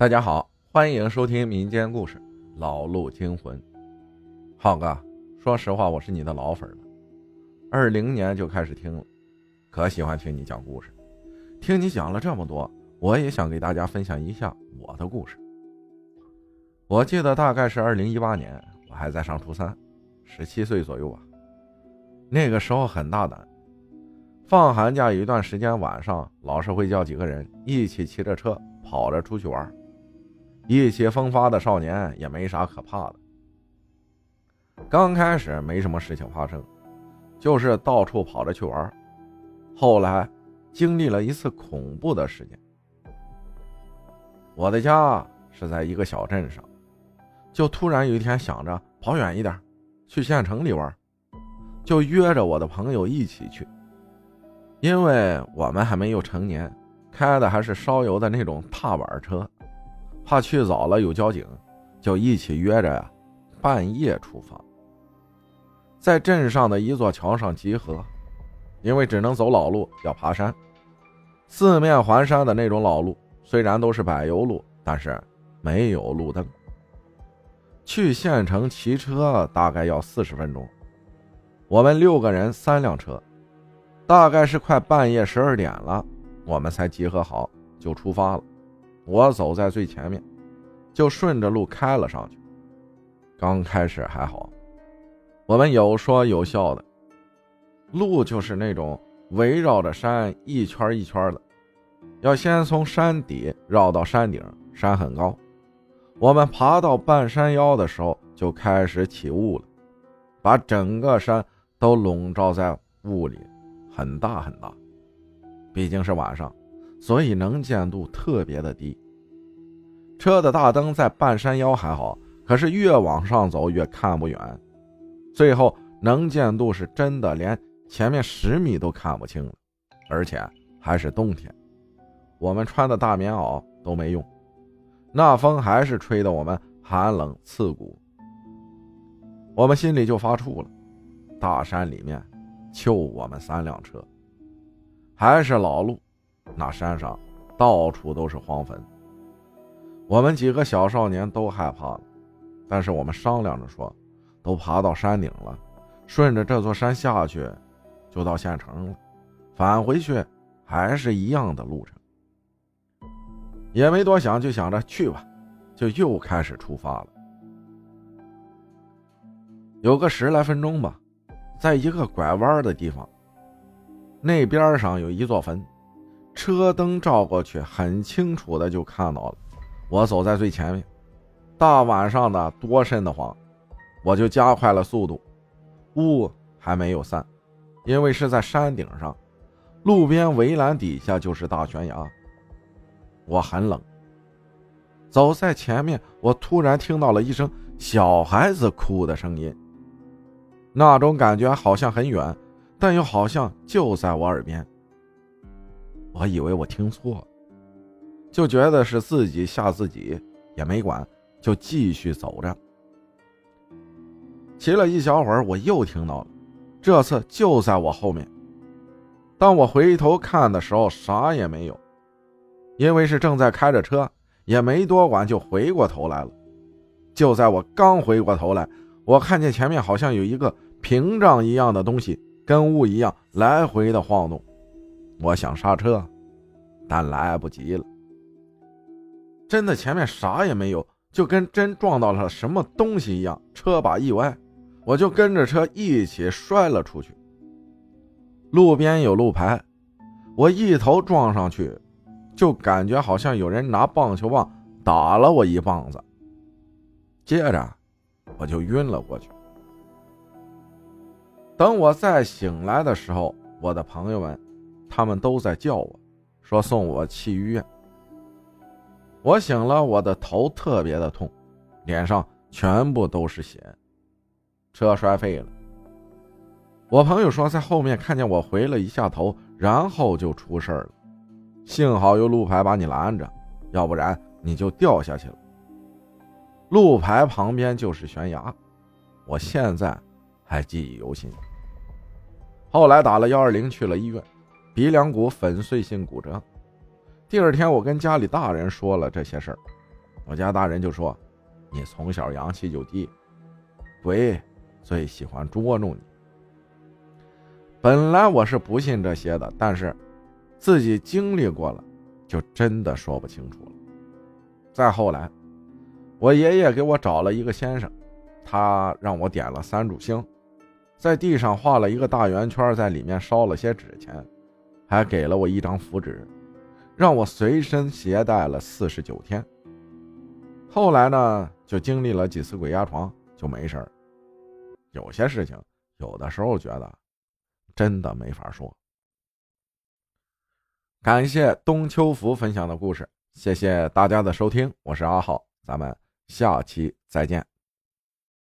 大家好，欢迎收听民间故事《老路惊魂》。浩哥，说实话，我是你的老粉了，二零年就开始听了，可喜欢听你讲故事。听你讲了这么多，我也想给大家分享一下我的故事。我记得大概是二零一八年，我还在上初三，十七岁左右吧。那个时候很大胆，放寒假有一段时间，晚上老师会叫几个人一起骑着车跑着出去玩。意气风发的少年也没啥可怕的。刚开始没什么事情发生，就是到处跑着去玩。后来经历了一次恐怖的事件。我的家是在一个小镇上，就突然有一天想着跑远一点，去县城里玩，就约着我的朋友一起去。因为我们还没有成年，开的还是烧油的那种踏板车。怕去早了有交警，就一起约着呀，半夜出发，在镇上的一座桥上集合。因为只能走老路，要爬山，四面环山的那种老路，虽然都是柏油路，但是没有路灯。去县城骑车大概要四十分钟，我们六个人三辆车，大概是快半夜十二点了，我们才集合好就出发了。我走在最前面，就顺着路开了上去。刚开始还好，我们有说有笑的。路就是那种围绕着山一圈一圈的，要先从山底绕到山顶，山很高。我们爬到半山腰的时候，就开始起雾了，把整个山都笼罩在雾里，很大很大。毕竟是晚上。所以能见度特别的低。车的大灯在半山腰还好，可是越往上走越看不远，最后能见度是真的连前面十米都看不清了，而且还是冬天，我们穿的大棉袄都没用，那风还是吹得我们寒冷刺骨。我们心里就发怵了，大山里面就我们三辆车，还是老路。那山上到处都是荒坟，我们几个小少年都害怕了，但是我们商量着说，都爬到山顶了，顺着这座山下去，就到县城了，返回去还是一样的路程。也没多想，就想着去吧，就又开始出发了。有个十来分钟吧，在一个拐弯的地方，那边上有一座坟。车灯照过去，很清楚的就看到了。我走在最前面，大晚上的多瘆得慌，我就加快了速度。雾还没有散，因为是在山顶上，路边围栏底下就是大悬崖。我很冷，走在前面，我突然听到了一声小孩子哭的声音，那种感觉好像很远，但又好像就在我耳边。我以为我听错了，就觉得是自己吓自己，也没管，就继续走着。骑了一小会儿，我又听到了，这次就在我后面。当我回头看的时候，啥也没有，因为是正在开着车，也没多管，就回过头来了。就在我刚回过头来，我看见前面好像有一个屏障一样的东西，跟雾一样来回的晃动。我想刹车，但来不及了。真的，前面啥也没有，就跟真撞到了什么东西一样，车把一歪，我就跟着车一起摔了出去。路边有路牌，我一头撞上去，就感觉好像有人拿棒球棒打了我一棒子，接着我就晕了过去。等我再醒来的时候，我的朋友们。他们都在叫我，说送我去医院。我醒了，我的头特别的痛，脸上全部都是血，车摔废了。我朋友说在后面看见我回了一下头，然后就出事了。幸好有路牌把你拦着，要不然你就掉下去了。路牌旁边就是悬崖，我现在还记忆犹新。后来打了幺二零去了医院。鼻梁骨粉碎性骨折。第二天，我跟家里大人说了这些事儿，我家大人就说：“你从小阳气就低，鬼最喜欢捉弄你。”本来我是不信这些的，但是自己经历过了，就真的说不清楚了。再后来，我爷爷给我找了一个先生，他让我点了三炷香，在地上画了一个大圆圈，在里面烧了些纸钱，还给了我一张符纸，让我随身携带了四十九天。后来呢，就经历了几次鬼压床，就没事儿。有些事情，有的时候觉得。真的没法说。感谢冬秋福分享的故事，谢谢大家的收听，我是阿浩，咱们下期再见。